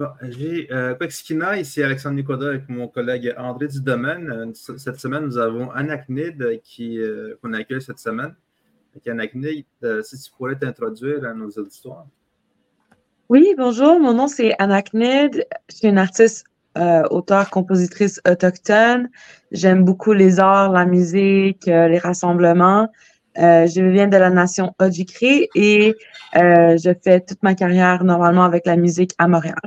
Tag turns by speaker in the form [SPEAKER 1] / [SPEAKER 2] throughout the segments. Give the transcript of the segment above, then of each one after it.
[SPEAKER 1] Bon, j'ai euh, ici Alexandre Nicoda avec mon collègue André Dudomaine. Euh, cette semaine, nous avons Anacnid qui, euh, qu'on accueille cette semaine. Anacnid, euh, si tu pourrais t'introduire à nos auditoires.
[SPEAKER 2] Oui, bonjour, mon nom c'est Anacnid. Je suis une artiste, auteure, compositrice autochtone. J'aime beaucoup les arts, la musique, les rassemblements. je viens de la nation Ojikri et je fais toute ma carrière normalement avec la musique à Montréal.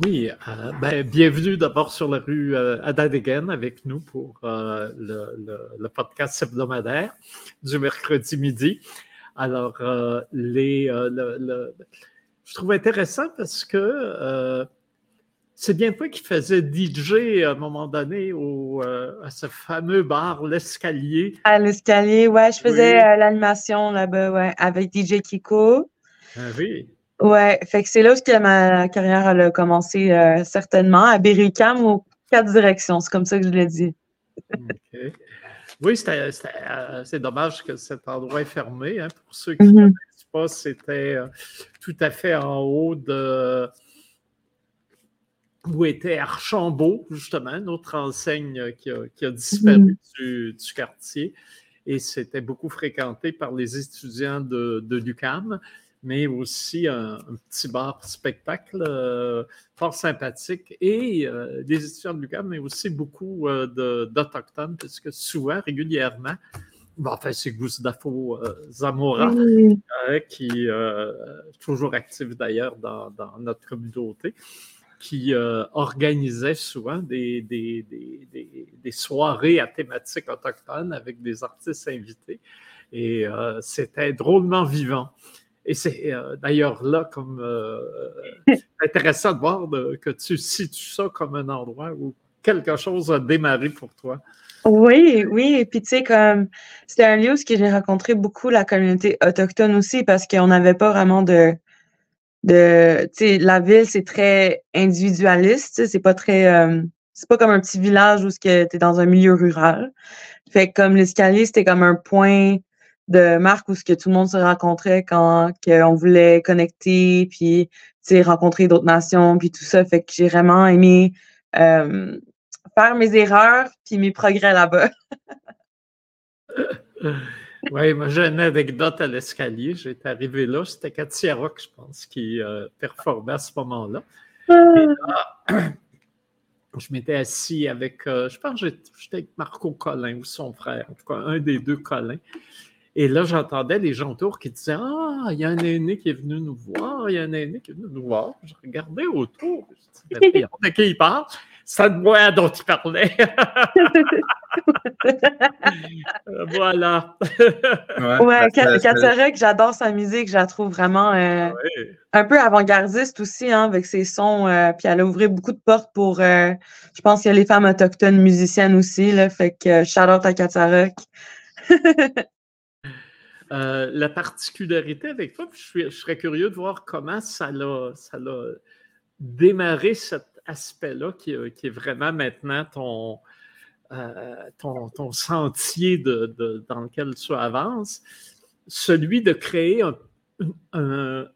[SPEAKER 3] Oui, euh, ben, bienvenue d'abord sur la rue euh, Adadegen avec nous pour euh, le, podcast hebdomadaire du mercredi midi. Alors, euh, les, je trouve intéressant parce que c'est bien toi qui faisais DJ à un moment donné au, à ce fameux bar, l'escalier.
[SPEAKER 2] À l'escalier, ouais, je faisais l'animation là-bas, ouais, avec DJ Kiko.
[SPEAKER 3] Ah oui.
[SPEAKER 2] Ouais, fait que c'est là où ma carrière a commencé euh, certainement, à Berry-UQAM aux quatre directions. C'est comme ça que je l'ai dit.
[SPEAKER 3] Oui, euh, c'est dommage que cet endroit est fermé. Hein. Pour ceux qui ne mm-hmm. connaissent pas, c'était euh, tout à fait en haut de où était Archambault, justement, notre enseigne qui a, disparu mm-hmm. du, quartier. Et c'était beaucoup fréquenté par les étudiants de, de l'UQAM mais aussi un, petit bar spectacle euh, fort sympathique et euh, des étudiants de l'UQAM, mais aussi beaucoup euh, d'Autochtones, puisque souvent, régulièrement, bon, enfin, c'est Gustavo Zamora, qui est toujours actif d'ailleurs dans, dans, notre communauté, qui organisait souvent des, des, des, des, soirées à thématique autochtone avec des artistes invités. Et c'était drôlement vivant. Et c'est euh, d'ailleurs là comme euh, intéressant de voir que tu situes ça comme un endroit où quelque chose a démarré pour toi.
[SPEAKER 2] Oui, oui. Et puis, tu sais, comme c'était un lieu où j'ai rencontré beaucoup la communauté autochtone aussi parce qu'on n'avait pas vraiment de. de tu sais, la ville, c'est très individualiste. C'est pas très. Euh, c'est pas comme un petit village où tu es dans un milieu rural. Fait que comme l'escalier, c'était comme un point de marque où ce que tout le monde se rencontrait quand on voulait connecter, puis rencontrer d'autres nations, puis tout ça. Fait que j'ai vraiment aimé euh, faire mes erreurs, puis mes progrès là-bas.
[SPEAKER 3] oui, moi j'ai une anecdote à l'escalier. J'étais arrivé là, c'était Katia Rock, je pense, qui euh, performait à ce moment-là. Ah! je m'étais assis avec, euh, je pense que j'étais avec Marco Collin ou son frère, en tout cas un des deux Collins. Et là, j'entendais les gens autour qui disaient Ah, il y a un aîné qui est venu nous voir, il y a un aîné qui est venu nous voir. Je regardais autour, je disais De qui il parle? C'est de moi dont il parlait. voilà.
[SPEAKER 2] ouais, ouais j'adore sa musique, je la trouve vraiment euh, un peu avant-gardiste aussi, hein, avec ses sons. Euh, puis elle a ouvert beaucoup de portes pour, euh, je pense qu'il y a les femmes autochtones musiciennes aussi, là, fait que shout out à Katarek.
[SPEAKER 3] Euh, la particularité avec toi, je, serais curieux de voir comment ça l'a, démarré cet aspect-là qui, est vraiment maintenant ton, euh, sentier dans lequel tu avances, celui de créer un,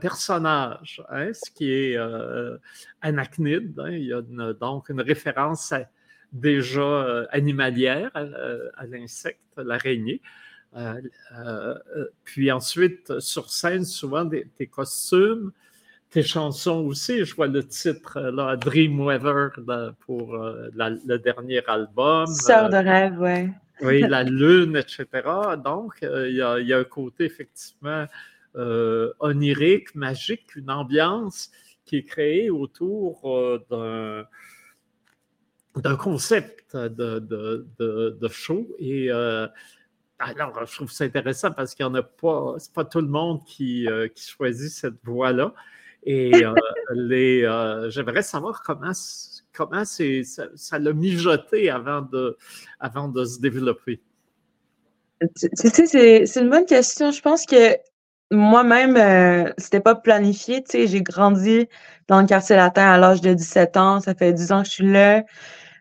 [SPEAKER 3] personnage, hein, ce qui est euh. Hein. il y a donc une référence déjà animalière à l'insecte, l'araignée. Euh, euh, euh, puis ensuite, sur scène, souvent, tes costumes, tes chansons aussi. Je vois le titre, là, Dreamweather pour le dernier album.
[SPEAKER 2] Sœur de rêve, oui.
[SPEAKER 3] Oui, la lune, etc. Donc, il y, a un côté effectivement onirique, magique, une ambiance qui est créée autour d'un d'un concept de, de, show. Et alors, je trouve ça intéressant parce qu'il n'y en a pas, c'est pas tout le monde qui, euh, choisit cette voie-là. Et euh, euh, j'aimerais savoir comment, comment c'est, ça, l'a mijoté avant de, avant de se développer.
[SPEAKER 2] Tu sais, c'est, une bonne question. Je pense que moi-même, c'était pas planifié. Tu sais, j'ai grandi dans le quartier latin à l'âge de 17 ans. Ça fait 10 ans que je suis là.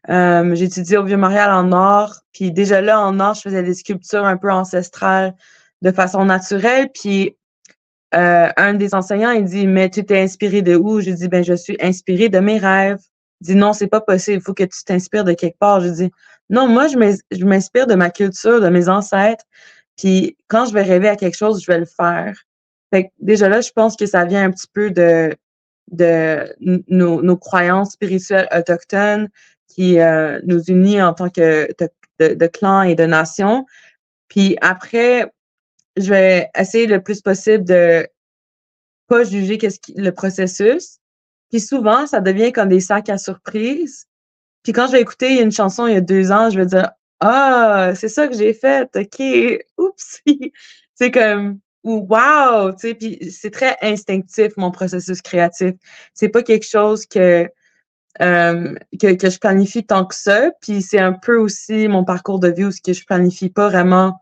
[SPEAKER 2] Euh, étudié au Vieux-Montréal en or. Puis déjà là, en or, je faisais des sculptures un peu ancestrales de façon naturelle. Puis euh, un des enseignants, il dit, mais tu t'es inspiré de où? Je dis, ben, je suis inspiré de mes rêves. Il dit, non, c'est pas possible. Il faut que tu t'inspires de quelque part. Je dis, non, moi, je m'inspire de ma culture, de mes ancêtres. Puis quand je vais rêver à quelque chose, je vais le faire. Fait déjà là, je pense que ça vient un petit peu de, de nos, nos croyances spirituelles autochtones qui euh, nous unit en tant que de, de, clan et de nation. Puis après, je vais essayer le plus possible de pas juger qu'est-ce qui, le processus. Puis souvent, ça devient comme des sacs à surprise. Puis quand je vais écouter une chanson il y a deux ans, je vais dire Ah, c'est ça que j'ai fait, OK, oups. c'est comme ou wow, tu sais, puis c'est très instinctif mon processus créatif. C'est pas quelque chose que, euh, que, que je planifie tant que ça. Puis c'est un peu aussi mon parcours de vie où ce que je planifie pas vraiment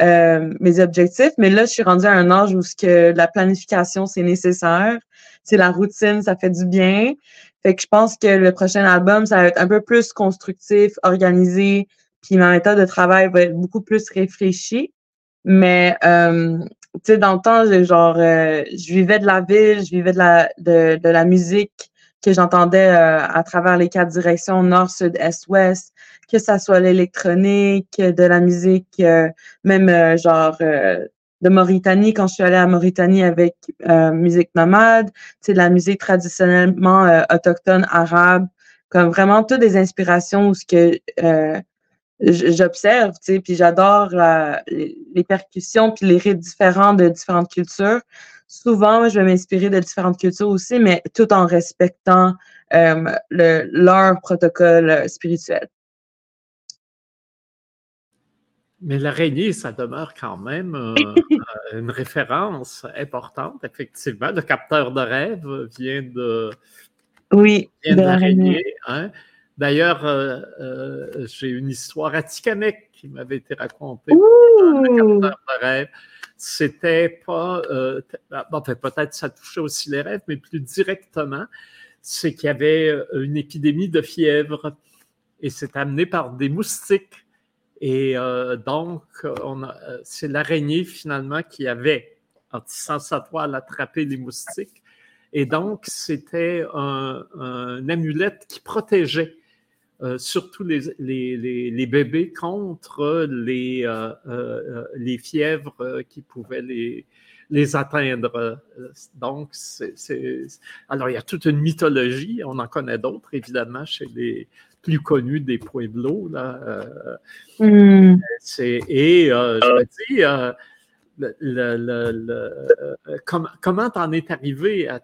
[SPEAKER 2] euh, mes objectifs. Mais là, je suis rendue à un âge où ce que la planification c'est nécessaire. C'est la routine, ça fait du bien. Fait que je pense que le prochain album, ça va être un peu plus constructif, organisé, puis ma méthode de travail va être beaucoup plus réfléchie. Mais euh, tu sais, dans le temps, genre, euh, je vivais de la ville, je vivais de la, de, de la musique que j'entendais euh, à travers les quatre directions, nord, sud, est, ouest, que ça soit l'électronique, de la musique, euh, même genre de Mauritanie, quand je suis allée à Mauritanie avec musique nomade, sais, de la musique traditionnellement autochtone arabe, comme vraiment toutes des inspirations où ce que j'observe, tu sais, puis j'adore les, percussions puis les rythmes différents de différentes cultures. Souvent, je vais m'inspirer de différentes cultures aussi, mais tout en respectant euh, le, leur protocole euh, spirituel.
[SPEAKER 3] Mais l'araignée, ça demeure quand même euh, une référence importante, effectivement. Le capteur de rêve vient de,
[SPEAKER 2] oui, de l'araignée.
[SPEAKER 3] Hein? D'ailleurs, euh, euh, j'ai une histoire à Tikamek qui m'avait été racontée. C'était pas, euh, peut-être ça touchait aussi les rêves, mais plus directement, c'est qu'il y avait une épidémie de fièvre et c'est amené par des moustiques. Et donc, c'est l'araignée finalement qui avait, en tissant sa toile, attrapé les moustiques. Et donc, c'était un, un amulette qui protégeait euh, surtout les, les, les, bébés contre les, euh, euh, les fièvres qui pouvaient les, les atteindre. Donc, c'est, alors il y a toute une mythologie, on en connaît d'autres évidemment chez les plus connus des Pueblos. Là. Mm. et je me dis, le, le, comment t'en es arrivé à,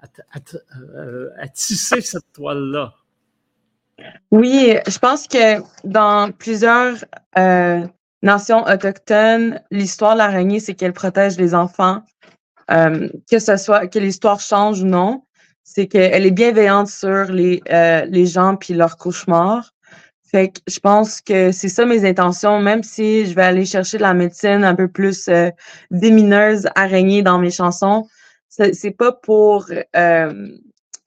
[SPEAKER 3] à, à tisser cette toile-là?
[SPEAKER 2] Oui, je pense que dans plusieurs euh, nations autochtones, l'histoire de l'araignée, c'est qu'elle protège les enfants. Euh, que ce soit que l'histoire change ou non, c'est qu'elle est bienveillante sur les, euh, les gens puis leurs cauchemars. Fait que je pense que c'est ça mes intentions, même si je vais aller chercher de la médecine un peu plus démineuse, araignée dans mes chansons. C'est pas pour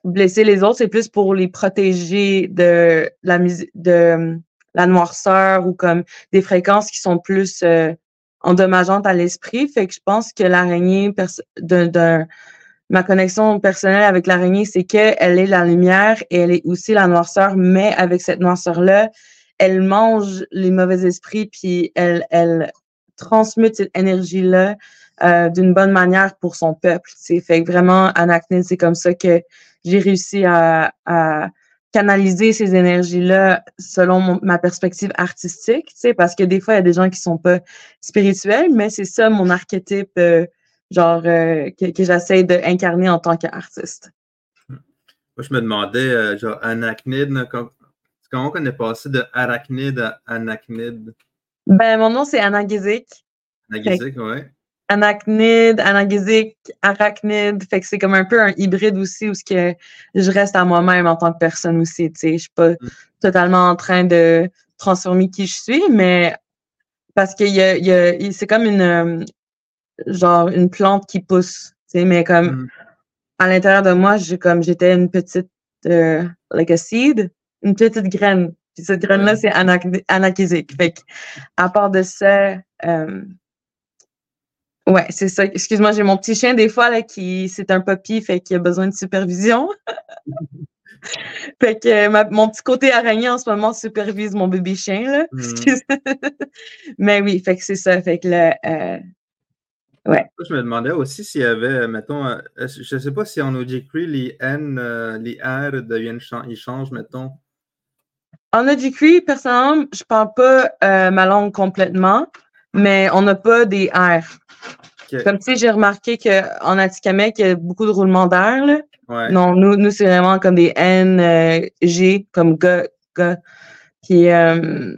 [SPEAKER 2] blesser les autres, c'est plus pour les protéger de la de la noirceur ou comme des fréquences qui sont plus euh, endommageantes à l'esprit. Fait que je pense que l'araignée, de, ma connexion personnelle avec l'araignée, c'est qu'elle est la lumière et elle est aussi la noirceur, mais avec cette noirceur-là, elle mange les mauvais esprits, puis elle, elle transmute cette énergie-là euh, d'une bonne manière pour son peuple. C'est fait que vraiment, Anachnid, c'est comme ça que j'ai réussi à, canaliser ces énergies-là selon ma perspective artistique, parce que des fois, il y a des gens qui sont pas spirituels, mais c'est ça mon archétype, euh, genre, euh, que, que j'essaie d'incarner en tant qu'artiste.
[SPEAKER 1] Moi, je me demandais, genre, Anachnid, comment on est passé de arachnide à anachnide?
[SPEAKER 2] Ben, mon nom, c'est Anagizik.
[SPEAKER 1] Anagizik, oui
[SPEAKER 2] anachnide, anagésique, arachnide. Fait que c'est comme un peu un hybride aussi où ce que je reste à moi-même en tant que personne aussi. Tu sais, je suis pas mm. totalement en train de transformer qui je suis, mais parce que y a, y a, c'est comme une euh, genre une plante qui pousse. Tu sais, mais comme mm. à l'intérieur de moi, j'ai comme j'étais une petite euh, like a seed, une petite graine. Puis cette graine-là, c'est anachésique. Fait que, à part de ça, euh, Ouais, c'est ça. Excuse-moi, j'ai mon petit chien des fois là qui c'est un puppy, fait qu'il a besoin de supervision. fait que mon petit côté araignée en ce moment supervise mon bébé chien là. Hmm. Mais oui, fait que c'est ça. Fait que là, euh, ouais.
[SPEAKER 1] Je me demandais aussi s'il y avait, mettons, euh, je ne sais pas si en Ojikri, les N, euh, les R deviennent, ils changent, mettons.
[SPEAKER 2] En Ojikri, personnellement, je parle pas ma langue complètement, mais on n'a pas des R. Comme tu sais, j'ai remarqué qu'en Atikamek, il y a beaucoup de roulements d'air. Non, nous, nous c'est vraiment comme des N, euh, G, comme G, G. Puis, euh,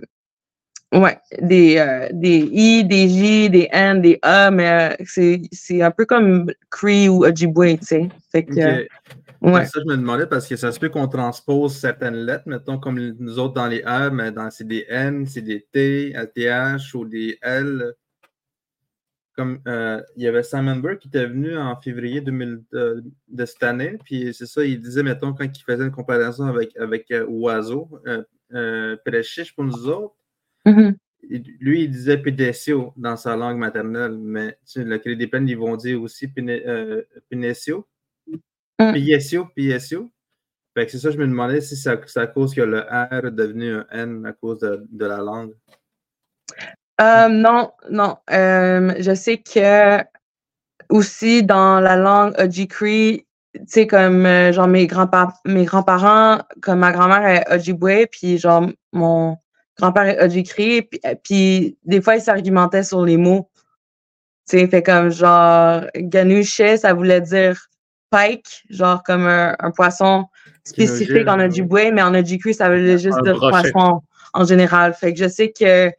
[SPEAKER 2] ouais, des, euh, des I, des J, des N, des A, mais c'est un peu comme Cree ou Ojibwe, tu sais. Fait que.
[SPEAKER 1] Ouais. Ça, je me demandais parce que ça se peut qu'on transpose certaines lettres, mettons comme nous autres dans les R, mais dans c'est des N, c'est des T, LTH ou des L comme euh, il y avait Simon Burke qui était venu en février 2000, euh, de cette année, puis c'est ça, il disait, mettons, quand il faisait une comparaison avec, avec euh, Oiseau, euh, pour nous autres, mm-hmm. lui, il disait Pédécio dans sa langue maternelle, mais tu sais, le des peines, ils vont dire aussi Pénécio, mm. Piesio, Piesio. Fait que c'est ça, je me demandais si c'est à, cause que le R est devenu un N à cause de, de la langue.
[SPEAKER 2] Euh, non, non. Euh, je sais que aussi dans la langue Ojikri, tu sais, comme euh, genre mes grands-parents, mes grands-parents, comme ma grand-mère est Ojibwe, puis genre mon grand-père est Ojikri, puis, puis des fois ils s'argumentaient sur les mots. Tu sais, fait comme genre Ganouche, ça voulait dire pike, genre comme un, poisson spécifique en Ojibwe, mais en Ojikri, ça voulait juste dire poisson en général. Fait que je sais que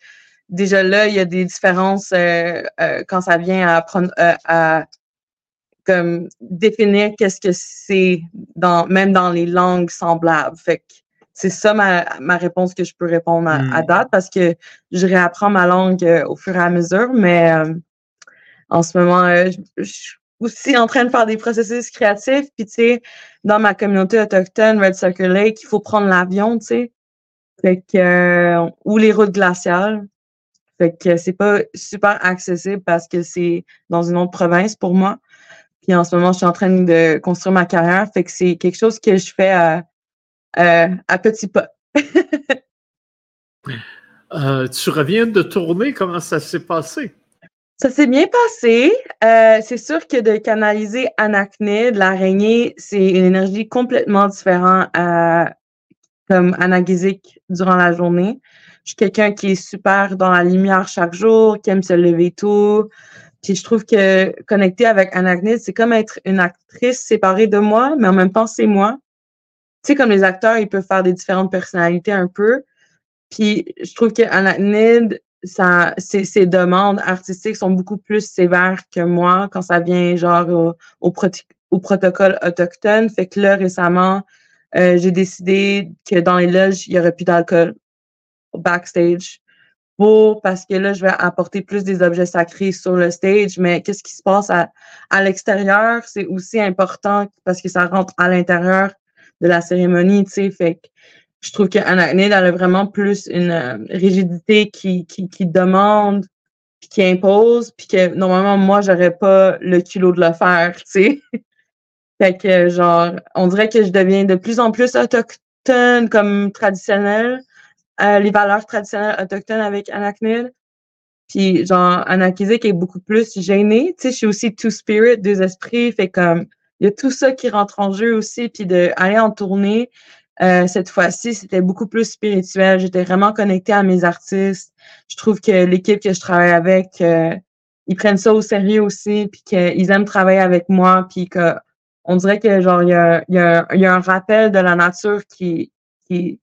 [SPEAKER 2] déjà là, il y a des différences euh, euh, quand ça vient à prendre euh, à comme définir qu'est-ce que c'est dans même dans les langues semblables. Fait que c'est ça ma, ma, réponse que je peux répondre à, hmm. date parce que je réapprends ma langue au fur et à mesure, mais en ce moment, je, suis aussi en train de faire des processus créatifs. Puis tu sais, dans ma communauté autochtone, Red Circle Lake, il faut prendre l'avion, tu sais. Fait que, ou les routes glaciales. Fait que c'est pas super accessible parce que c'est dans une autre province pour moi. Puis en ce moment, je suis en train de construire ma carrière. Fait que c'est quelque chose que je fais à, à, petits pas.
[SPEAKER 3] Euh, tu reviens de tourner, comment ça s'est passé?
[SPEAKER 2] Ça s'est bien passé. Euh, c'est sûr que de canaliser Anachnid, l'araignée, c'est une énergie complètement différente à comme anagizique durant la journée. Je suis quelqu'un qui est super dans la lumière chaque jour, qui aime se lever tôt. Puis je trouve que connecter avec Anagnid, c'est comme être une actrice séparée de moi, mais en même temps, c'est moi. Tu sais, comme les acteurs, ils peuvent faire des différentes personnalités un peu. Puis je trouve que Anagnid, ça, ses, demandes artistiques sont beaucoup plus sévères que moi quand ça vient genre au, au, au protocole autochtone. Fait que là, récemment, euh, j'ai décidé que dans les loges, il n'y aurait plus d'alcool backstage pour parce que là, je vais apporter plus des objets sacrés sur le stage, mais qu'est-ce qui se passe à, à l'extérieur, c'est aussi important parce que ça rentre à l'intérieur de la cérémonie, tu sais, fait que je trouve qu'Anachnid, elle a vraiment plus une euh, rigidité qui, qui, demande, puis qui impose, puis que normalement, moi, j'aurais pas le culot de le faire, tu sais. fait que, genre, on dirait que je deviens de plus en plus autochtone comme traditionnelle, euh, les valeurs traditionnelles autochtones avec Anaknil. Puis, genre, Anakizik est beaucoup plus gêné. Tu sais, je suis aussi two spirit, deux esprits. Fait comme, il y a tout ça qui rentre en jeu aussi. Puis d'aller en tournée, euh, cette fois-ci, c'était beaucoup plus spirituel. J'étais vraiment connectée à mes artistes. Je trouve que l'équipe que je travaille avec, euh, ils prennent ça au sérieux aussi, puis qu'ils aiment travailler avec moi, puis que on dirait que genre il y a, y, a, y a, un rappel de la nature qui, qui,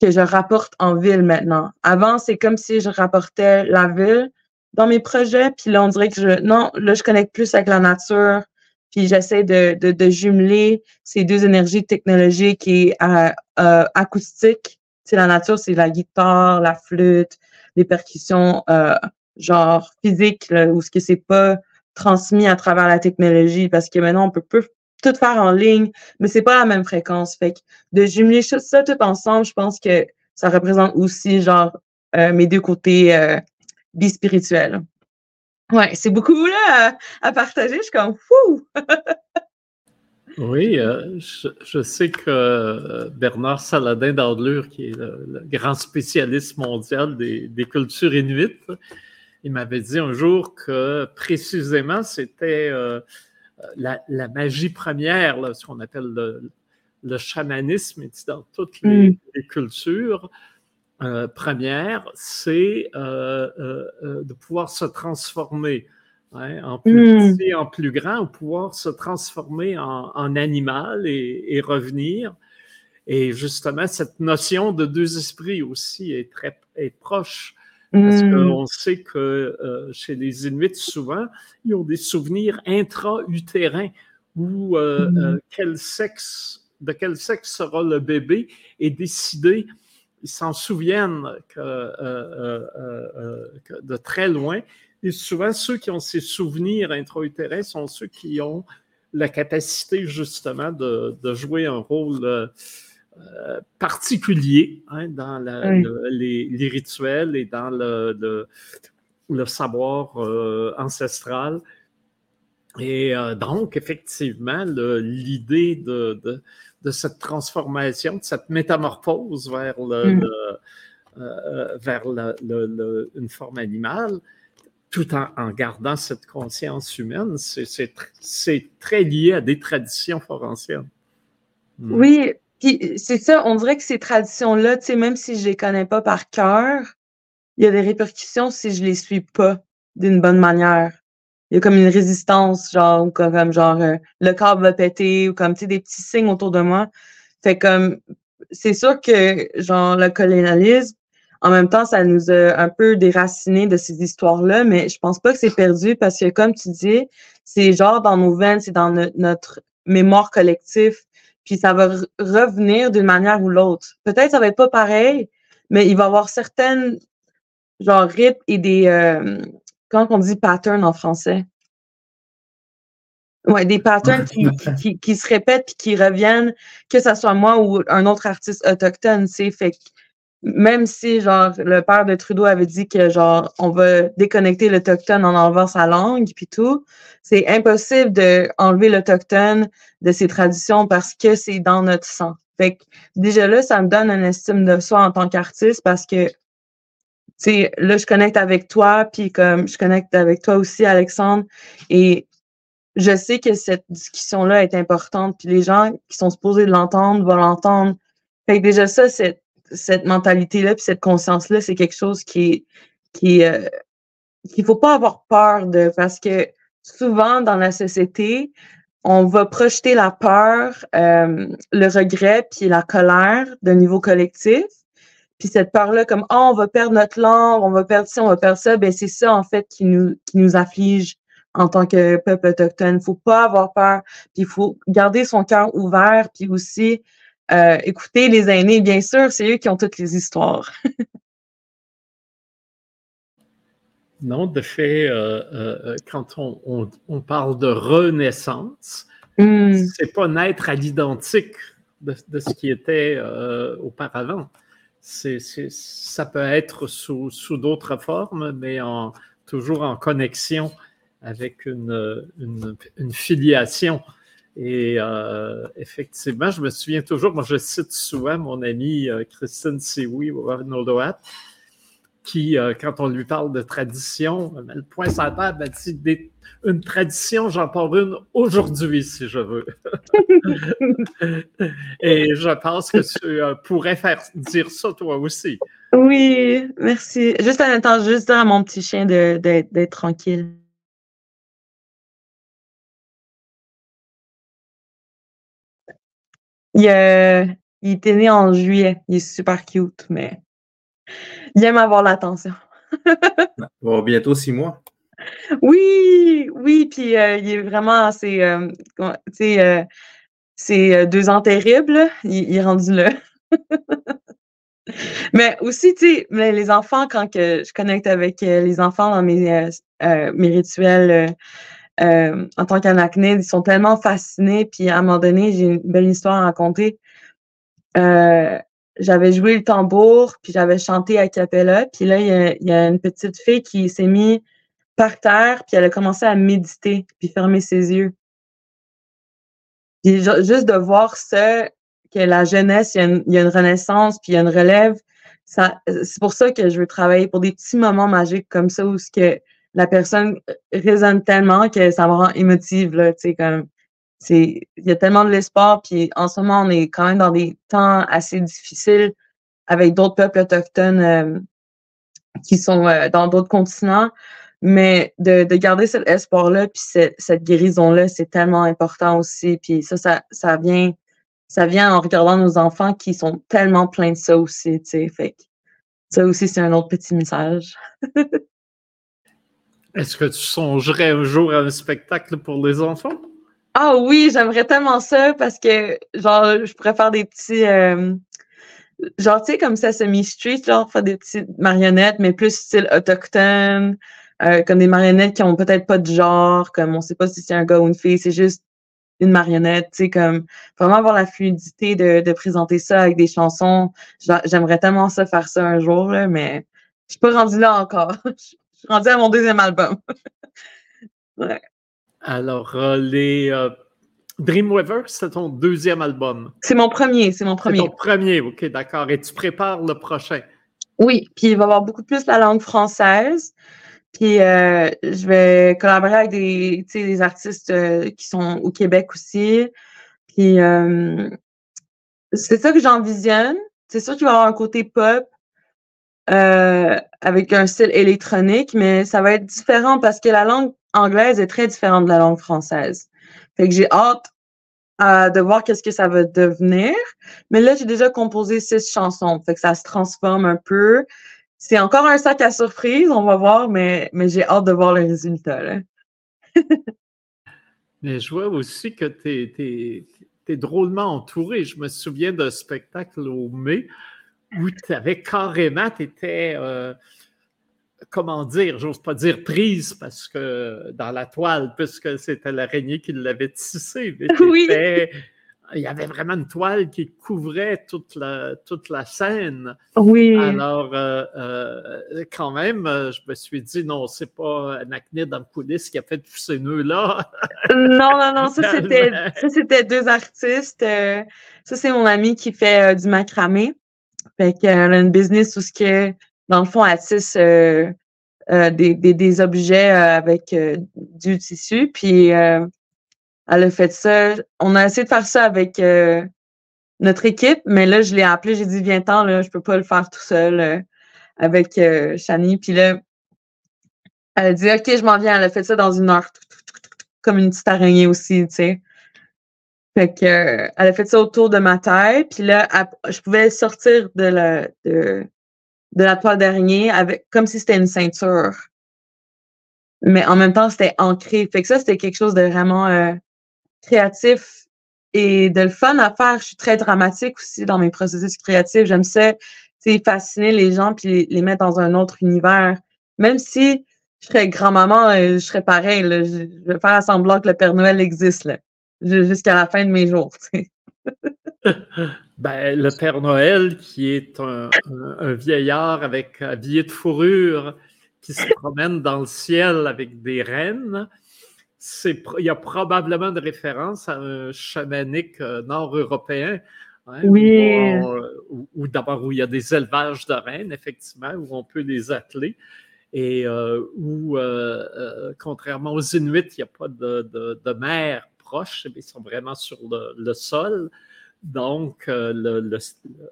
[SPEAKER 2] que je rapporte en ville maintenant. Avant, c'est comme si je rapportais la ville dans mes projets, puis là, on dirait que je, non, là, je connecte plus avec la nature, puis j'essaie de, de, de, jumeler ces deux énergies technologiques et euh, euh, acoustiques. C'est la nature, c'est la guitare, la flûte, les percussions, euh, genre physiques, là, où ce que c'est pas transmis à travers la technologie, parce que maintenant, on peut, tout faire en ligne, mais c'est pas la même fréquence. Fait que de jumeler ça tout ensemble, je pense que ça représente aussi genre euh, mes deux côtés euh, bispirituels. Ouais, c'est beaucoup là à, partager. Je suis comme fou!
[SPEAKER 3] oui, euh, je, sais que euh, Bernard Saladin d'Andlure, qui est le, grand spécialiste mondial des, cultures inuites, il m'avait dit un jour que précisément c'était euh, la, magie première, ce qu'on appelle le, chamanisme, dans toutes les mm. cultures. Euh, première, c'est euh, euh, de pouvoir se transformer hein, en plus hmm. petit, en plus grand, ou pouvoir se transformer en, animal et, revenir. Et justement, cette notion de deux esprits aussi est très est proche. Parce hmm. qu'on sait que chez les Inuits, souvent, ils ont des souvenirs intra-utérins où hmm. quel sexe, de quel sexe sera le bébé est décidé ils s'en souviennent euh, euh, euh, de très loin. Et souvent, ceux qui ont ces souvenirs intra-utérins sont ceux qui ont la capacité justement de, jouer un rôle particulier hein, dans les, rituels et dans le, savoir ancestral. Et donc, effectivement, l'idée de, de cette transformation, de cette métamorphose vers, le, mm. euh, vers une forme animale, tout en, gardant cette conscience humaine, c'est très lié à des traditions foranciennes.
[SPEAKER 2] Mm. Oui, puis c'est ça, on dirait que ces traditions-là, même si je les connais pas par cœur, il y a des répercussions si je les suis pas d'une bonne manière il y a comme une résistance, genre, comme, genre, euh, le câble va péter, ou comme, tu sais, des petits signes autour de moi. Fait comme, c'est sûr que, genre, le colonialisme, en même temps, ça nous a un peu déracinés de ces histoires-là, mais je pense pas que c'est perdu parce que, comme tu dis, c'est genre dans nos veines, c'est dans notre mémoire collective, puis ça va revenir d'une manière ou l'autre. Peut-être ça va être pas pareil, mais il va y avoir certaines, genre, rythmes et des, euh, quand on dit pattern en français? Ouais, des patterns qui, qui, se répètent et qui reviennent, que ce soit moi ou un autre artiste autochtone, c'est fait même si genre le père de Trudeau avait dit que genre on va déconnecter l'autochtone en enlevant sa langue puis tout, c'est impossible de enlever l'autochtone de ses traditions parce que c'est dans notre sang. Fait que déjà là, ça me donne une estime de soi en tant qu'artiste parce que sais, là, je connecte avec toi, puis comme je connecte avec toi aussi, Alexandre, et je sais que cette discussion-là est importante, puis les gens qui sont supposés l'entendre vont l'entendre. Fait que déjà ça, cette, cette mentalité-là, puis cette conscience-là, c'est quelque chose qui est, qui euh, qu'il faut pas avoir peur de, parce que souvent dans la société, on va projeter la peur, euh, le regret, puis la colère de niveau collectif. Puis cette peur-là, comme oh, on va perdre notre langue, on va perdre ci, on va perdre ça, ben c'est ça en fait qui nous, qui nous afflige en tant que peuple autochtone. Il faut pas avoir peur, puis il faut garder son cœur ouvert, puis aussi euh, écouter les aînés. Bien sûr, c'est eux qui ont toutes les histoires.
[SPEAKER 3] non, de fait, euh, euh, quand on, on, parle de renaissance, mmh. c'est pas naître à l'identique de, de, ce qui était auparavant ça peut être sous, d'autres formes, mais toujours en connexion avec une, filiation. Et euh, effectivement, je me souviens toujours, moi je cite souvent mon amie euh, Christine Sioui Nodoat, qui, euh, quand on lui parle de tradition, le point sur la table, elle dit une tradition, j'en parle une aujourd'hui, si je veux. Et je pense que tu euh, pourrais faire dire ça toi aussi.
[SPEAKER 2] Oui, merci. Juste un instant, juste dire à mon petit chien d'être tranquille. Il, il était né en juillet. Il est super cute, mais il aime avoir l'attention.
[SPEAKER 1] bon, bientôt six mois.
[SPEAKER 2] Oui, oui, puis euh, il est vraiment, c'est, euh, euh, c'est deux ans terribles, il, est rendu là. mais aussi, tu sais, les enfants, quand que je connecte avec les enfants dans mes, mes rituels en tant qu'anachnide, ils sont tellement fascinés, puis à un moment donné, j'ai une belle histoire à raconter j'avais joué le tambour, puis j'avais chanté à capella. Puis là, il y, a, une petite fille qui s'est mise par terre, puis elle a commencé à méditer, puis fermer ses yeux. Puis juste de voir ça, que la jeunesse, il y a une, y a une renaissance, puis il y a une relève, c'est pour ça que je veux travailler pour des petits moments magiques comme ça où ce que la personne résonne tellement que ça me rend émotive, là, tu sais, comme, c'est, il y a tellement de l'espoir, puis en ce moment, on est quand même dans des temps assez difficiles avec d'autres peuples autochtones euh, qui sont euh, dans d'autres continents, mais de, de garder cet espoir-là, puis cette, cette guérison-là, c'est tellement important aussi, puis ça, ça, ça vient, ça vient en regardant nos enfants qui sont tellement pleins de ça aussi, tu sais, fait ça aussi, c'est un autre petit message.
[SPEAKER 3] Est-ce que tu songerais un jour à un spectacle pour les enfants?
[SPEAKER 2] Ah oui, j'aimerais tellement ça parce que, genre, je pourrais faire des petits. Euh, genre, tu sais, comme ça, semi-street, genre, faire des petites marionnettes, mais plus style autochtone, euh, comme des marionnettes qui ont peut-être pas de genre, comme on sait pas si c'est un gars ou une fille, c'est juste une marionnette, tu sais, comme vraiment avoir la fluidité de, présenter ça avec des chansons. J'aimerais tellement ça faire ça un jour, là, mais je suis pas rendue là encore. Je suis rendue à mon deuxième album.
[SPEAKER 3] Alors, euh, les euh, Dreamweaver, c'est ton deuxième album.
[SPEAKER 2] C'est mon premier, c'est mon premier.
[SPEAKER 3] C'est ton premier, ok, d'accord. Et tu prépares le prochain.
[SPEAKER 2] Oui, puis il va y avoir beaucoup plus la langue française. Puis euh, je vais collaborer avec des, des artistes qui sont au Québec aussi. Puis c'est ça que j'envisionne. C'est sûr qu'il va y avoir un côté pop, avec un style électronique, mais ça va être différent parce que la langue anglaise est très différente de la langue française. Fait que j'ai hâte euh, de voir qu'est-ce que ça va devenir. Mais là, j'ai déjà composé six chansons, fait que ça se transforme un peu. C'est encore un sac à surprise, on va voir, mais, mais j'ai hâte de voir le résultat.
[SPEAKER 3] Mais je vois aussi que tu es, drôlement entouré. Je me souviens d'un spectacle au mai où tu avais carrément, tu comment dire, j'ose pas dire prise parce que dans la toile, puisque c'était l'araignée qui l'avait tissé, mais oui. il y avait vraiment une toile qui couvrait toute la, toute la scène.
[SPEAKER 2] Oui.
[SPEAKER 3] Alors, euh, euh, quand même, je me suis dit, non, c'est pas un acné dans le coulisses qui a fait tous ces nœuds-là.
[SPEAKER 2] non, non, non, ça c'était, ça, c'était deux artistes. ça, c'est mon ami qui fait du macramé. Fait qu'elle a une business où ce que, dans le fond, elle tisse euh, euh, des, des, des, objets euh, avec du tissu. Puis elle a fait ça. On a essayé de faire ça avec notre équipe, mais là, je l'ai appelé, j'ai dit viens-t'en, là, je peux pas le faire tout seul avec Shani. Puis là, elle a dit OK, je m'en viens. Elle a fait ça dans une heure, comme une petite araignée aussi, tu sais. Fait que, euh, elle a fait ça autour de ma tête. Puis là, je pouvais sortir de la, de, la toile d'araignée avec, comme si c'était une ceinture. Mais en même temps, c'était ancré. Fait que ça, c'était quelque chose de vraiment euh, créatif et de le fun à faire. Je suis très dramatique aussi dans mes processus créatifs. J'aime ça, fasciner les gens puis les, mettre dans un autre univers. Même si je serais grand-maman, euh, je serais pareil. Je, vais faire semblant que le Père Noël existe. Là jusqu'à la fin de mes jours.
[SPEAKER 3] ben, le Père Noël, qui est un, vieillard avec habillé de fourrure, qui se promène dans le ciel avec des rennes, il y a probablement de référence à un chamanique euh, nord-européen.
[SPEAKER 2] Hein, oui.
[SPEAKER 3] Où, d'abord où il y a des élevages de rennes, effectivement, où on peut les atteler et euh, où, euh, contrairement aux Inuits, il n'y a pas de, de, de mer proches, ils sont vraiment sur le, sol. Donc, euh, le,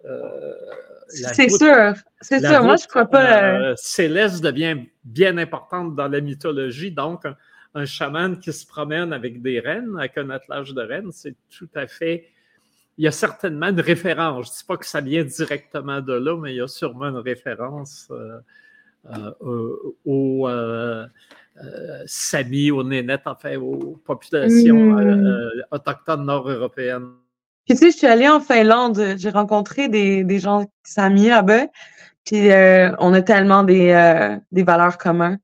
[SPEAKER 2] euh, c'est sûr, c'est sûr. Moi, je crois pas.
[SPEAKER 3] Euh, céleste devient bien importante dans la mythologie. Donc, un, chaman qui se promène avec des rennes, avec un attelage de rennes, c'est tout à fait. Il y a certainement une référence. Je ne dis pas que ça vient directement de là, mais il y a sûrement une référence au euh, Sami, aux nénettes, enfin aux populations hmm. euh, autochtones nord-européennes.
[SPEAKER 2] Puis tu sais, je suis allée en Finlande, j'ai rencontré des, des gens Sami là-bas, puis euh, on a tellement des, des valeurs communes.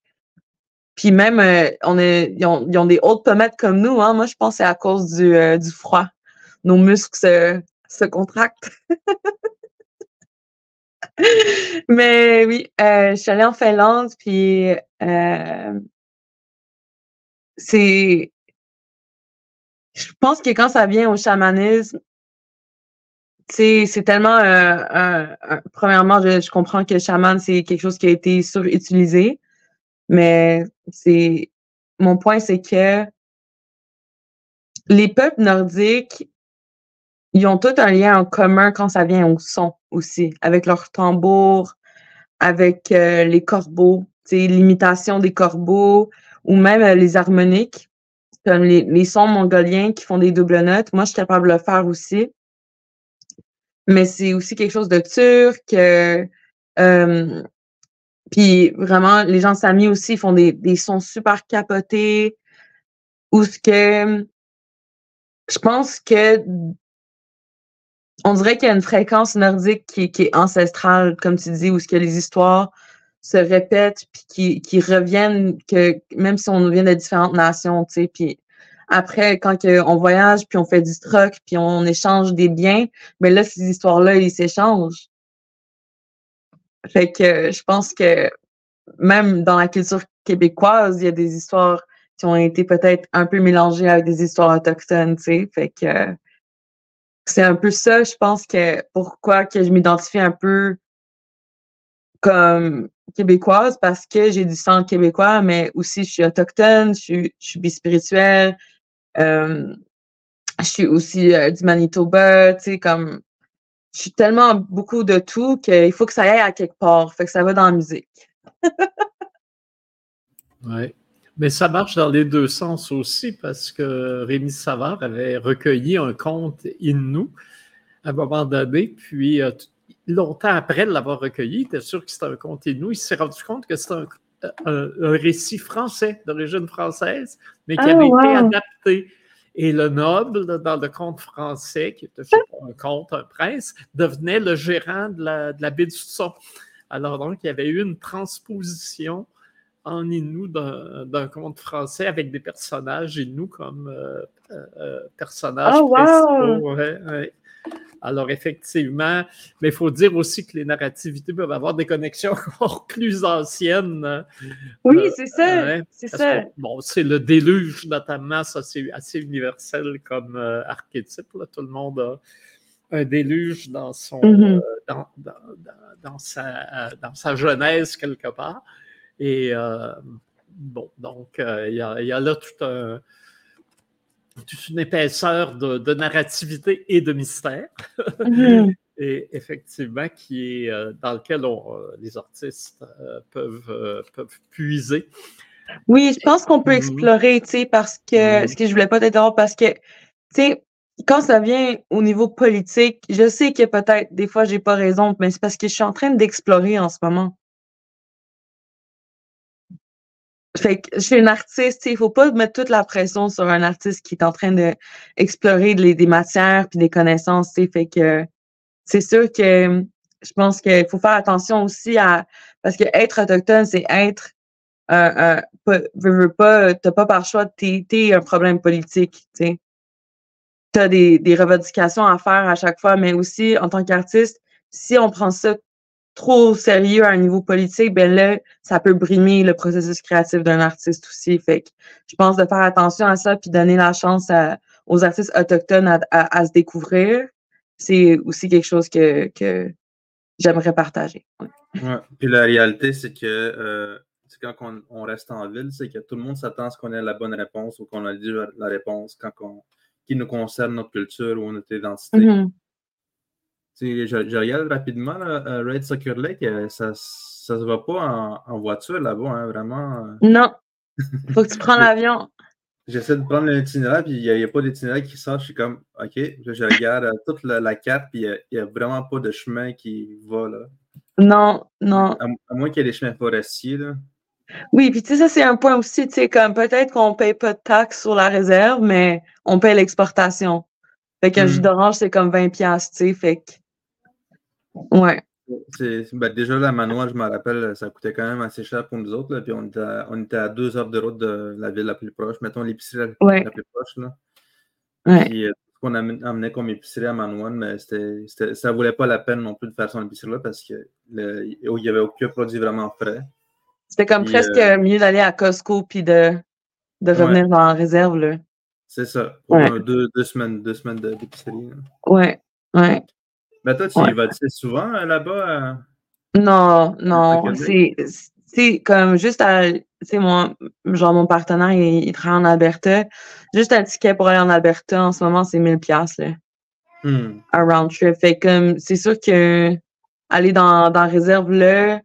[SPEAKER 2] Puis même, on est, ils, ont, ils ont des hautes pommettes comme nous. Hein. Moi, je pense que c'est à cause du, du froid. Nos muscles se, se contractent. Mais oui, je suis allée en Finlande, puis c'est. Je pense que quand ça vient au chamanisme, c'est tellement. premièrement, je, comprends que le chaman, c'est quelque chose qui a été surutilisé, mais c'est. Mon point, c'est que les peuples nordiques, ils ont tous un lien en commun quand ça vient au son aussi, avec leurs tambours, avec euh, les corbeaux, l'imitation des corbeaux ou même euh, les harmoniques, comme les, sons mongoliens qui font des doubles notes. Moi, je suis capable de le faire aussi. Mais c'est aussi quelque chose de turc. Euh, puis vraiment, les gens Sami aussi font des, des sons super capotés. Ou ce que je pense que on dirait qu'il y a une fréquence nordique qui, est ancestrale, comme tu dis, où ce que les histoires se répètent puis qui, reviennent, que même si on vient de différentes nations, tu sais, puis après, quand on voyage, puis on fait du troc, puis on échange des biens, mais ben là, ces histoires-là, ils s'échangent. Fait que je pense que même dans la culture québécoise, il y a des histoires qui ont été peut-être un peu mélangées avec des histoires autochtones, tu sais. Fait que c'est un peu ça, je pense que pourquoi que je m'identifie un peu comme québécoise, parce que j'ai du sang québécois, mais aussi je suis autochtone, je suis, je bispirituelle, euh, je suis aussi euh, du Manitoba, tu sais, comme je suis tellement beaucoup de tout qu'il faut que ça aille à quelque part. Fait que ça va dans la musique.
[SPEAKER 3] oui. Mais ça marche dans les deux sens aussi parce que Rémi Savard avait recueilli un conte Innu à un moment donné, puis euh, longtemps après l'avoir recueilli, il était sûr que c'était un conte Innu. Il s'est rendu compte que c'était un, récit français, d'origine française, mais qui ah, avait été adapté. Et le noble, dans le conte français, qui était un conte, un prince, devenait le gérant de la, de la baie du son. Alors donc, il y avait eu une transposition en Inou d'un conte français avec des personnages Inou comme euh, euh, euh, personnages oh, principaux. Alors, effectivement, mais il faut dire aussi que les narrativités peuvent avoir des connexions encore plus anciennes.
[SPEAKER 2] Oui, c'est ça. c'est ça.
[SPEAKER 3] bon, c'est le déluge, notamment, ça, c'est assez universel comme archétype. Tout le monde a un déluge dans son mm-hmm. dans, dans, sa, dans sa jeunesse quelque part. Et euh, bon, donc, euh, il y, a, là tout un, toute une épaisseur de, narrativité et de mystère. Mm-hmm. et effectivement, qui est euh, dans lequel les artistes peuvent, peuvent puiser.
[SPEAKER 2] Oui, je pense qu'on peut mm-hmm. explorer, tu sais, parce que mm-hmm. ce que je voulais pas t'être parce que, tu sais, quand ça vient au niveau politique, je sais que peut-être des fois j'ai pas raison, mais c'est parce que je suis en train d'explorer en ce moment. Fait que je suis une artiste, il faut pas mettre toute la pression sur un artiste qui est en train d'explorer des matières puis des connaissances, fait que c'est sûr que je pense qu'il faut faire attention aussi à parce que être autochtone, c'est être euh, pas, veux, pas, t'as pas par choix, t'es, un problème politique, tu T'as des, des revendications à faire à chaque fois, mais aussi en tant qu'artiste, si on prend ça trop sérieux à un niveau politique, ben là, ça peut brimer le processus créatif d'un artiste aussi. Fait que je pense de faire attention à ça puis donner la chance aux artistes autochtones à, se découvrir, c'est aussi quelque chose que, j'aimerais partager.
[SPEAKER 1] Ouais. Puis la réalité, c'est que euh, quand on, reste en ville, c'est que tout le monde s'attend à ce qu'on ait la bonne réponse ou qu'on a dit la réponse quand on, qui nous concerne notre culture ou notre identité. Mm-hmm. Je, je, regarde rapidement, là, euh, Raid Soccer Lake, euh, ça ne se va pas en, voiture là-bas, hein, vraiment. Euh.
[SPEAKER 2] Non. faut que tu prends l'avion.
[SPEAKER 1] J'essaie de prendre l'itinéraire, puis il n'y a, pas d'itinéraire qui sort. Je suis comme, OK, je, regarde toute la, carte, puis il n'y a, vraiment pas de chemin qui va là.
[SPEAKER 2] Non, non.
[SPEAKER 1] À, moins qu'il y ait des chemins forestiers, là.
[SPEAKER 2] Oui, puis tu sais, ça, c'est un point aussi, tu sais, comme peut-être qu'on ne paye pas de taxes sur la réserve, mais on paye l'exportation. Fait qu'un jus hmm. d'orange, c'est comme 20$, tu sais, fait que Ouais.
[SPEAKER 1] Ben, déjà, la manoir, je me rappelle, ça coûtait quand même assez cher pour nous autres. Là, puis on était, à, on était, à, deux heures de route de la ville la plus proche. Mettons l'épicerie la, plus proche. Là. Ouais. Puis, euh, qu'on amenait comme épicerie à Manouane, mais c'était, ça ne valait pas la peine non plus de faire son épicerie là parce qu'il n'y avait aucun produit vraiment frais.
[SPEAKER 2] C'était comme presque euh, mieux d'aller à Costco puis de, de revenir la réserve. Là.
[SPEAKER 1] C'est ça. Pour deux, semaines, deux semaines d'épicerie.
[SPEAKER 2] Ouais, ouais.
[SPEAKER 1] Mais toi, tu y vas souvent là-bas?
[SPEAKER 2] Non, non. C'est comme juste à. Tu moi, genre, mon partenaire, il, il, travaille en Alberta. Juste un ticket pour aller en Alberta en ce moment, c'est 1000$. Là. Hmm. Un round trip. Fait comme, c'est sûr que aller dans, dans réserve là,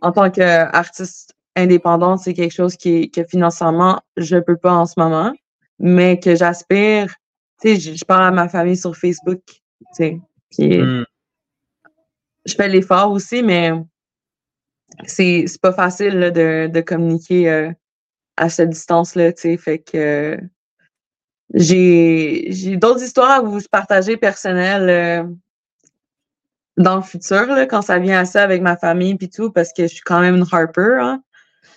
[SPEAKER 2] en tant qu'artiste indépendant, c'est quelque chose qui, que financièrement, je peux pas en ce moment, mais que j'aspire. Tu sais, je, parle à ma famille sur Facebook, tu sais. Puis, hmm. je fais l'effort aussi, mais c'est, pas facile de, de communiquer euh, à cette distance-là, tu sais. Fait que j'ai, j'ai d'autres histoires à vous partager personnelles euh, dans le futur, là, quand ça vient à ça avec ma famille puis tout, parce que je suis quand même une Harper. Hein.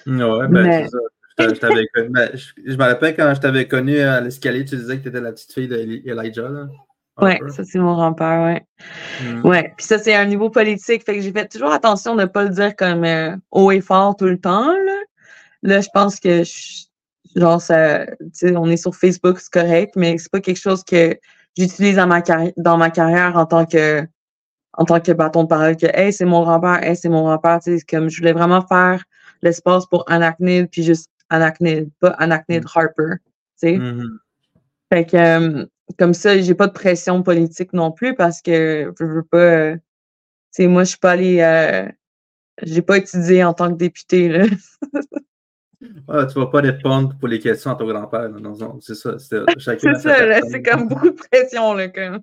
[SPEAKER 1] Ouais, ben c'est ça. Je, ben, je, me rappelle quand je t'avais connu à l'escalier, tu disais que tu étais la petite fille d'Elijah.
[SPEAKER 2] Oui, ça c'est mon grand-père, ouais. Mm. Ouais, puis ça c'est un niveau politique, fait que j'ai fait toujours attention de ne pas le dire comme euh, haut et fort tout le temps. Là, là je pense que genre ça, on est sur Facebook, c'est correct, mais c'est pas quelque chose que j'utilise dans ma carrière dans ma carrière en tant que en tant que bâton de parole que Hey, c'est mon grand-père, hey, c'est mon grand-père. Comme je voulais vraiment faire l'espace pour Anachnid, puis juste Anachnid, pas Anachnid Harper. sais. Mm-hmm. Fait que euh, comme ça, j'ai pas de pression politique non plus parce que je veux pas. Euh, tu sais, moi, je suis pas allée. Euh, j'ai pas étudié en tant que député. Là.
[SPEAKER 1] Ah, tu vas pas répondre pour les questions à ton grand-père. C'est ça. C'est
[SPEAKER 2] ça, c'est comme beaucoup de pression. Là, comme.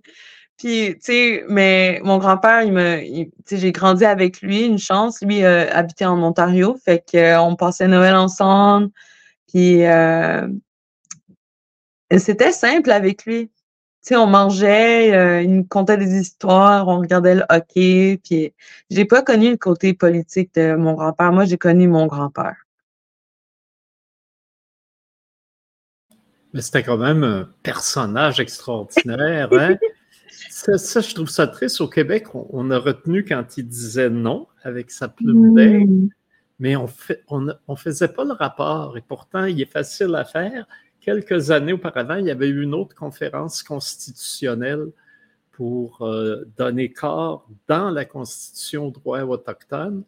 [SPEAKER 2] Puis, tu sais, mais mon grand-père, il me, tu sais, j'ai grandi avec lui, une chance. Lui euh, habitait en Ontario, fait qu'on passait Noël ensemble. Puis, euh, c'était simple avec lui. Tu sais, on mangeait, euh, il nous contait des histoires, on regardait le hockey. Puis, j'ai pas connu le côté politique de mon grand-père. Moi, j'ai connu mon grand-père.
[SPEAKER 3] Mais c'était quand même un personnage extraordinaire, hein? Ça, je trouve ça triste. Au Québec, on, a retenu quand il disait non avec sa plume mmh. mais on ne on, faisait pas le rapport. Et pourtant, il est facile à faire. Quelques années auparavant, il y avait eu une autre conférence constitutionnelle pour euh, donner corps dans la Constitution aux droits autochtones.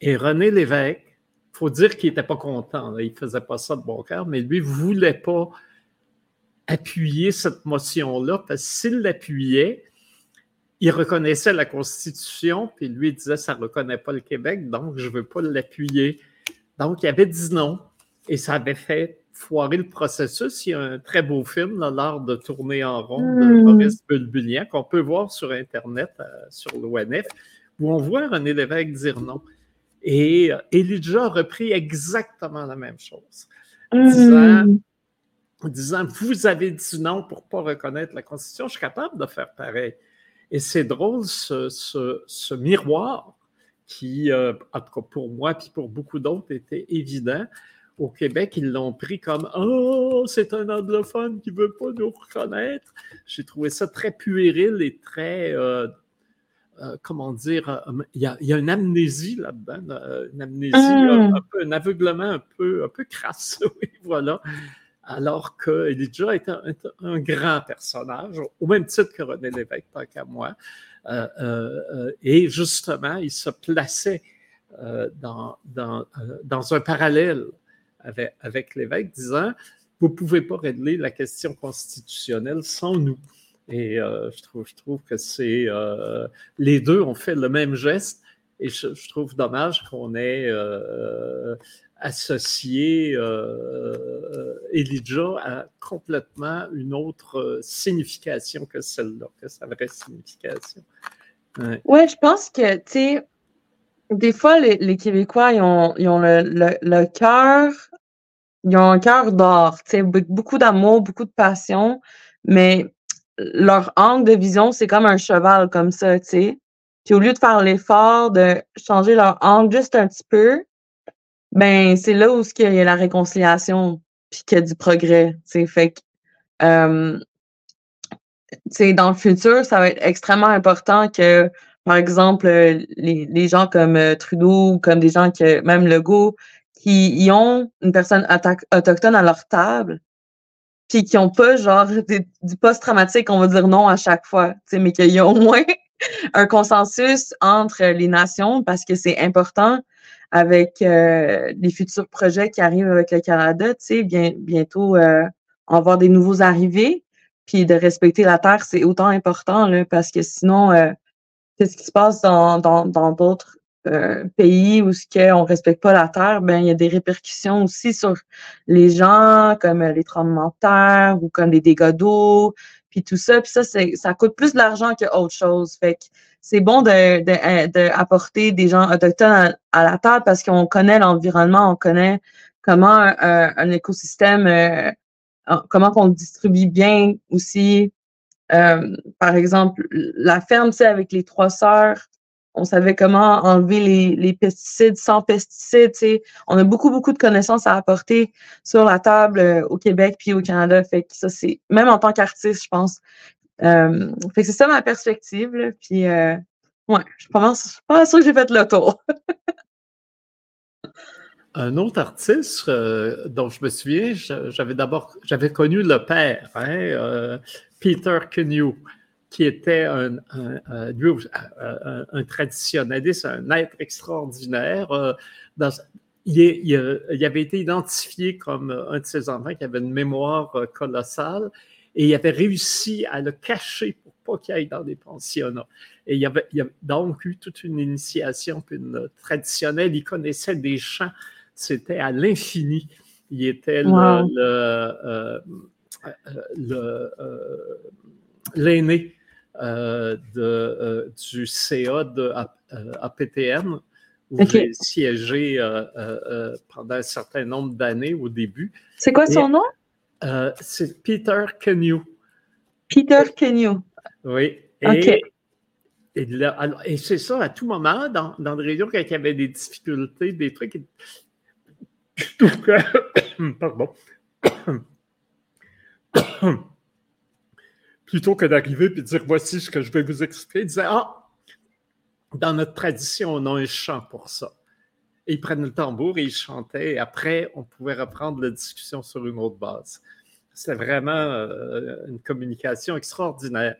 [SPEAKER 3] Et René Lévesque, il faut dire qu'il n'était pas content. Il ne faisait pas ça de bon cœur, mais lui ne voulait pas appuyer cette motion-là, parce que s'il l'appuyait, il reconnaissait la Constitution, puis lui disait ça ne reconnaît pas le Québec, donc je ne veux pas l'appuyer. Donc, il avait dit non, et ça avait fait foirer le processus. Il y a un très beau film, L'art de tourner en rond, de hmm. Maurice Bulbulien, qu'on peut voir sur Internet, euh, sur l'ONF, où on voit René Lévesque dire non. Et euh, Elijah a repris exactement la même chose, disant hmm en disant Vous avez dit non pour ne pas reconnaître la Constitution, je suis capable de faire pareil. Et c'est drôle, ce, miroir qui, euh, en tout cas pour moi, puis pour beaucoup d'autres, était évident. Au Québec, ils l'ont pris comme Oh, c'est un anglophone qui ne veut pas nous reconnaître. J'ai trouvé ça très puéril et très. Euh, euh, comment dire, il y, a, une amnésie là-dedans, une amnésie, mmh. un, peu, un aveuglement un peu, un peu crasse, oui, voilà alors que Elijah est un, grand personnage, au même titre que René Lévesque, tant qu'à moi. Euh, euh, et justement, il se plaçait euh, dans, dans, un parallèle avec, l'évêque, disant Vous ne pouvez pas régler la question constitutionnelle sans nous. Et je, trouve, je trouve que c'est. les deux ont fait le même geste. Et je, trouve dommage qu'on ait euh, euh, Elijah à complètement une autre euh, signification que celle-là, que sa vraie signification.
[SPEAKER 2] Oui, ouais, je pense que, tu sais, des fois, les, Québécois, ils ont, ont le, cœur, ils ont un cœur d'or, tu sais, beaucoup d'amour, beaucoup de passion, mais leur angle de vision, c'est comme un cheval, comme ça, tu sais. Puis au lieu de faire l'effort de changer leur angle juste un petit peu, ben, c'est là où il y a la réconciliation, puis qu'il y a du progrès. Fait que, euh, dans le futur, ça va être extrêmement important que, par exemple, les, les gens comme euh, Trudeau ou comme des gens que, même Legault, qui ont une personne autochtone à leur table, puis qui n'ont pas genre du post-traumatique, on va dire non à chaque fois, mais qu'il y a au moins un consensus entre les nations parce que c'est important avec euh, les futurs projets qui arrivent avec le Canada, tu sais, bien, bientôt euh, on va avoir des nouveaux arrivés, puis de respecter la terre, c'est autant important là, parce que sinon, euh, qu'est-ce qui se passe dans d'autres euh, pays où ce qu'on respecte pas la terre, ben il y a des répercussions aussi sur les gens, comme les tremblements de terre ou comme les dégâts d'eau, puis tout ça. Puis ça, ça coûte plus d'argent qu'autre chose. Fait que c'est bon de, des gens autochtones à, la table parce qu'on connaît l'environnement, on connaît comment un, écosystème, euh, comment on le distribue bien aussi. Euh, par exemple, la ferme, tu sais, avec les trois sœurs, on savait comment enlever les, pesticides sans pesticides. On a beaucoup, beaucoup de connaissances à apporter sur la table euh, au Québec puis au Canada. Ça, c'est même en tant qu'artiste, je pense, euh, c'est ça ma perspective. Puis, euh, ouais, je pense, pas sûr que j'ai fait le tour.
[SPEAKER 3] Un autre artiste dont je me souviens, j'avais d'abord, j'avais connu le père, hein, Peter Kenyu, qui était un, un, un, traditionnaliste, un être extraordinaire. Dans, il, il, avait été identifié comme un de ces enfants qui avait une mémoire colossale et il avait réussi à le cacher pour pas qu'il aille dans des pensionnats. Et il avait, avait donc eu toute une initiation une, traditionnelle. Il connaissait des chants, c'était à l'infini. Il était euh, euh, l'aîné euh, du CA de APTN, où j'ai siégé pendant un certain nombre d'années au début.
[SPEAKER 2] C'est quoi son nom?
[SPEAKER 3] Euh, c'est Peter Kenyu.
[SPEAKER 2] Peter Kenyu.
[SPEAKER 3] Oui. Et, et, c'est ça, à tout moment, dans, dans des régions, quand il y avait des difficultés, des trucs. Pardon. Plutôt que d'arriver et de dire voici ce que je vais vous expliquer, il disait Ah, dans notre tradition, on a un chant pour ça. Et ils prennent le tambour et ils chantaient. Et après, on pouvait reprendre la discussion sur une autre base. C'était vraiment euh, une communication extraordinaire.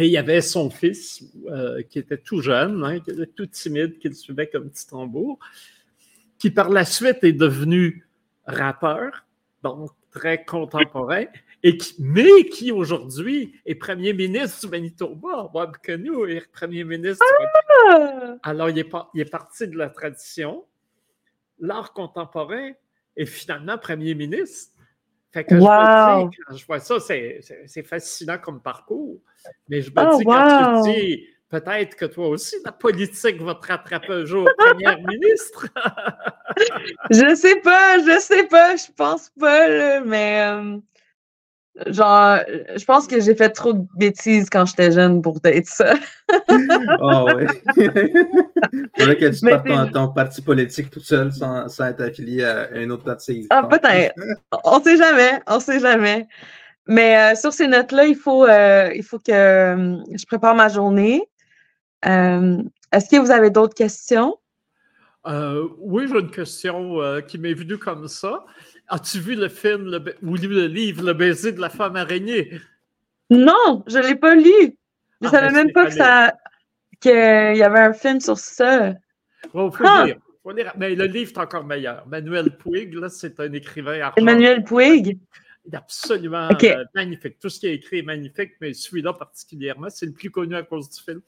[SPEAKER 3] Et il y avait son fils euh, qui était tout jeune, hein, qui était tout timide, qui le suivait comme petit tambour, qui par la suite est devenu rappeur, donc très contemporain, et qui, mais qui aujourd'hui est premier ministre du Manitoba. Bob Canoe est premier ministre ah! Alors, il est, il est parti de la tradition, l'art contemporain, et finalement premier ministre. Fait que je me dis, quand je vois ça, c'est fascinant comme parcours. Mais je me oh, dis, quand tu dis, peut-être que toi aussi, la politique va te rattraper un jour, première ministre.
[SPEAKER 2] je sais pas, je sais pas, je pense pas, mais euh, Genre, je pense que j'ai fait trop de bêtises quand j'étais jeune pour être ça.
[SPEAKER 1] Ah oh, ouais. Faudrait que tu partes ton, parti politique tout seul sans, sans, être affilié à un autre parti.
[SPEAKER 2] Ah, peut-être. on sait jamais. On sait jamais. Mais euh, sur ces notes-là, il faut, euh, il faut que euh, je prépare ma journée. Est-ce que vous avez d'autres questions?
[SPEAKER 3] oui, j'ai une question qui m'est venue comme ça. As-tu vu le film ou le livre Le baiser de la femme araignée?
[SPEAKER 2] Non, je ne l'ai pas lu. Je ne ah, savais ben, même pas que qu'il y avait un film sur ça.
[SPEAKER 3] Il faut, ah! lire. Mais le livre est encore meilleur. Manuel Puig, c'est un écrivain argentin.
[SPEAKER 2] Emmanuel Puig?
[SPEAKER 3] Il est absolument euh, magnifique. Tout ce qui est écrit est magnifique, mais celui-là particulièrement, c'est le plus connu à cause du film.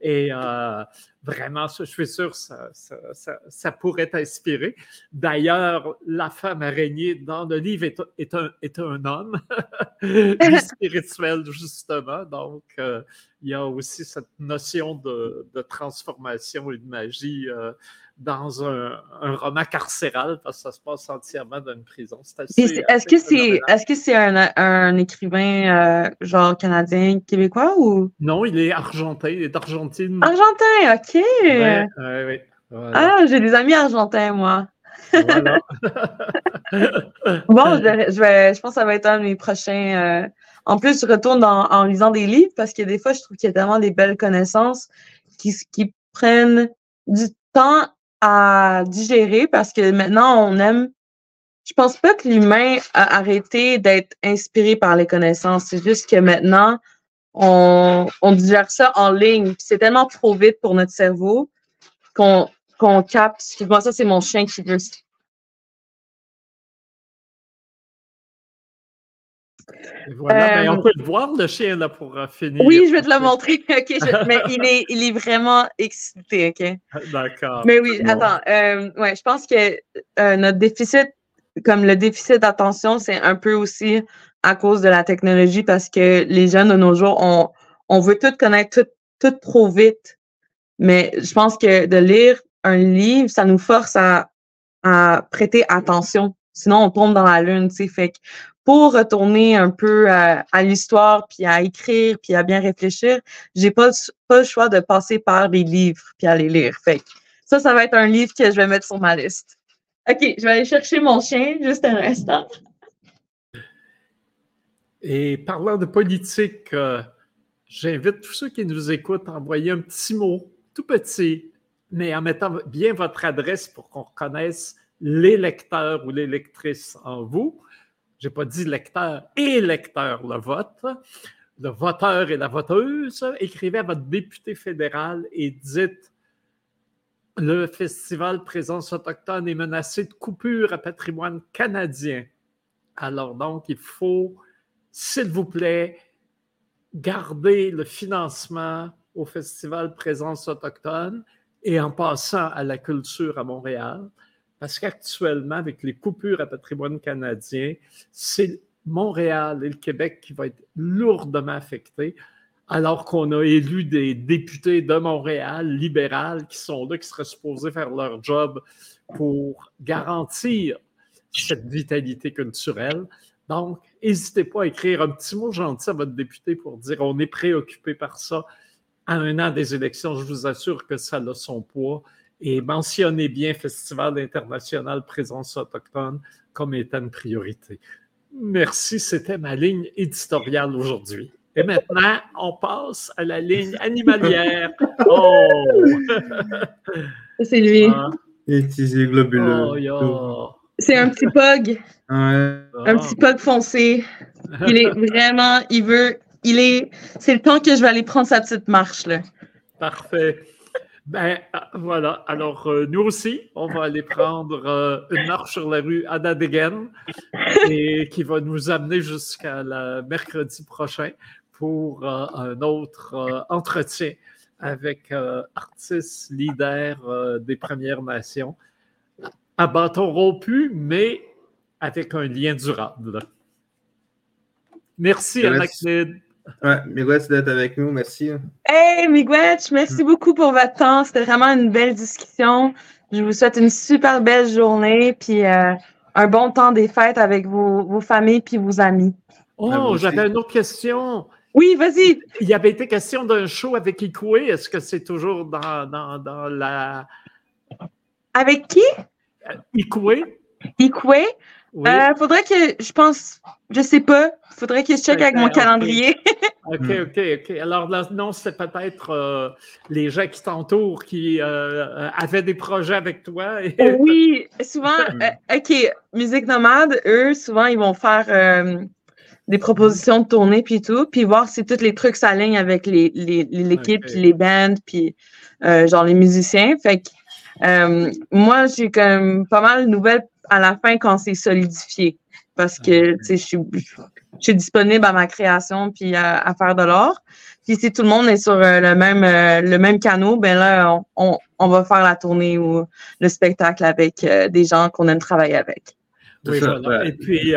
[SPEAKER 3] Et euh, vraiment, je suis sûr ça, ça, ça, pourrait t'inspirer. D'ailleurs, la femme araignée dans le livre est, est, un, est un, homme spirituel, justement. Donc, euh, il y a aussi cette notion de, de transformation et de magie euh, dans un, un, roman carcéral parce que ça se passe entièrement dans une prison.
[SPEAKER 2] Est-ce que c'est est -ce c'est un, un, écrivain euh, genre canadien, québécois ou?
[SPEAKER 3] Non, il est argentin, il est d'Argentine.
[SPEAKER 2] Argentin, OK. Ouais, ouais, Ah, j'ai des amis argentins, moi. Voilà. bon, je, vais, je pense que ça va être un de mes prochains. Euh, en plus, je retourne en lisant des livres parce que des fois, je trouve qu'il y a tellement des belles connaissances qui, qui prennent du temps à digérer parce que maintenant, on aime. Je pense pas que l'humain a arrêté d'être inspiré par les connaissances. C'est juste que maintenant, on, on digère ça en ligne. C'est tellement trop vite pour notre cerveau qu'on qu'on capte. Excuse-moi, ça, c'est mon chien qui veut.
[SPEAKER 3] Voilà, ben, on euh, peut le voir, le chien, là, pour euh, finir.
[SPEAKER 2] Oui, je vais te le montrer. OK, mais il est, il est vraiment excité, OK?
[SPEAKER 3] D'accord.
[SPEAKER 2] Mais oui, attends. Euh, ouais, je pense que notre déficit, comme le déficit d'attention, c'est un peu aussi à cause de la technologie parce que les jeunes de nos jours, on, on veut tout connaître tout, tout trop vite. Mais je pense que de lire un livre, ça nous force à, à prêter attention. Sinon, on tombe dans la lune, tu sais. Fait que pour retourner un peu à, l'histoire, puis à écrire, puis à bien réfléchir, j'ai pas, pas le choix de passer par des livres, puis à les lire. Ça, ça va être un livre que je vais mettre sur ma liste. OK, je vais aller chercher mon chien juste un instant.
[SPEAKER 3] Et parlant de politique, euh, j'invite tous ceux qui nous écoutent à envoyer un petit mot, tout petit, mais en mettant bien votre adresse pour qu'on reconnaisse les lecteurs ou les lectrices en vous j'ai pas dit lecteur et lecteur le vote, le voteur et la voteuse, écrivez à votre député fédéral et dites le festival Présence autochtone est menacé de coupure à patrimoine canadien. Alors donc, il faut, s'il vous plaît, garder le financement au festival Présence autochtone et en passant à la culture à Montréal. Parce qu'actuellement, avec les coupures à patrimoine canadien, c'est Montréal et le Québec qui vont être lourdement affectés, alors qu'on a élu des députés de Montréal libéral qui sont là, qui seraient supposés faire leur job pour garantir cette vitalité culturelle. Donc, n'hésitez pas à écrire un petit mot gentil à votre député pour dire on est préoccupé par ça. À un an des élections, je vous assure que ça a son poids et mentionnez bien Festival international présence autochtone comme étant une priorité. Merci, c'était ma ligne éditoriale aujourd'hui. Et maintenant, on passe à la ligne animalière. Oh!
[SPEAKER 2] C'est lui.
[SPEAKER 1] Ah. globuleux.
[SPEAKER 2] Oh, C'est un petit pug. Un petit pug foncé. Il est vraiment, il veut, il est, c'est le temps que je vais aller prendre sa petite marche, là.
[SPEAKER 3] Parfait. Ben ah, voilà. Alors euh, nous aussi, on va aller prendre euh, une marche sur la rue Adadegen et qui va nous amener jusqu'à mercredi prochain pour euh, un autre entretien avec artistes leaders des Premières Nations à bâton rompu, mais avec un lien durable. Merci, Anaclide.
[SPEAKER 1] Ouais, Miigwetch d'être avec nous, merci.
[SPEAKER 2] Hey, Miigwetch, merci beaucoup pour votre temps. C'était vraiment une belle discussion. Je vous souhaite une super belle journée, puis euh, un bon temps des fêtes avec vos, vos familles puis vos amis.
[SPEAKER 3] Oh, j'avais une autre question.
[SPEAKER 2] Oui, vas-y.
[SPEAKER 3] Il y avait été question d'un show avec Ikoué. Est-ce que c'est toujours dans, dans, dans, la.
[SPEAKER 2] Avec qui?
[SPEAKER 3] Ikoué.
[SPEAKER 2] Ikoué? Oui. Euh, faudrait que, je pense, je sais pas, faudrait que je check avec mon calendrier.
[SPEAKER 3] OK, OK, OK. Alors, là, non, c'est peut-être euh, les gens qui t'entourent qui euh, avaient des projets avec toi.
[SPEAKER 2] oui, souvent, OK, Musique Nomade, eux, souvent, ils vont faire des propositions de tournée puis tout, puis voir si tous les trucs s'alignent avec l'équipe, les, les, puis les bands, puis genre les musiciens. Fait que moi, j'ai comme pas mal de nouvelles à la fin quand c'est solidifié. Parce que je suis, je suis disponible à ma création puis à, faire de l'or. Puis si tout le monde est sur euh, le même euh, le même canot, ben là, on, on, va faire la tournée ou le spectacle avec euh, des gens qu'on aime travailler avec.
[SPEAKER 3] Oui, voilà. Et puis,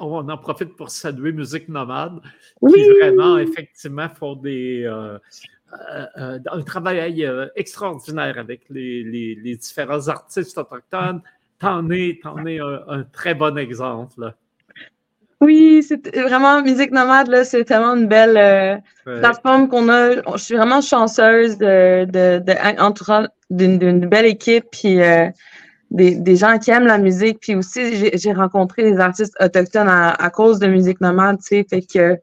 [SPEAKER 3] on en profite pour saluer Musique Nomade, qui vraiment, effectivement, font des, un travail extraordinaire avec les, les, les, différents artistes autochtones, t'en es, es un, très bon exemple.
[SPEAKER 2] Oui, c'est vraiment Musique Nomade, là, c'est tellement une belle euh, plateforme qu'on a. Je suis vraiment chanceuse de, de, de d'une belle équipe, puis euh, des, des, gens qui aiment la musique. Puis aussi, j'ai rencontré des artistes autochtones à, cause de Musique Nomade, tu sais, fait que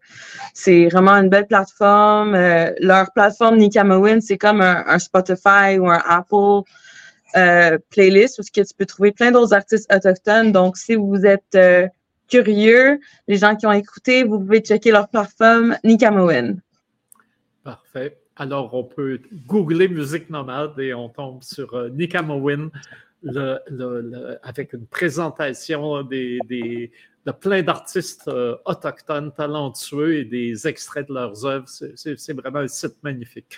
[SPEAKER 2] c'est vraiment une belle plateforme. Euh, leur plateforme Nikamawin, c'est comme un, un, Spotify ou un Apple euh, playlist où tu peux trouver plein d'autres artistes autochtones. Donc, si vous êtes euh, curieux, les gens qui ont écouté, vous pouvez checker leur plateforme Nikamoin.
[SPEAKER 3] Parfait. Alors, on peut googler musique nomade et on tombe sur euh, Nikamowin avec une présentation des, de plein d'artistes euh, autochtones talentueux et des extraits de leurs œuvres. C'est vraiment un site magnifique.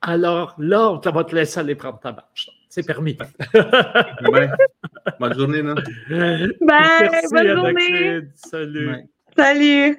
[SPEAKER 3] Alors là, on va te laisser aller prendre ta marche. C'est permis.
[SPEAKER 1] Bonne journée, non?
[SPEAKER 2] Bye, bonne journée.
[SPEAKER 3] Salut.
[SPEAKER 2] Salut.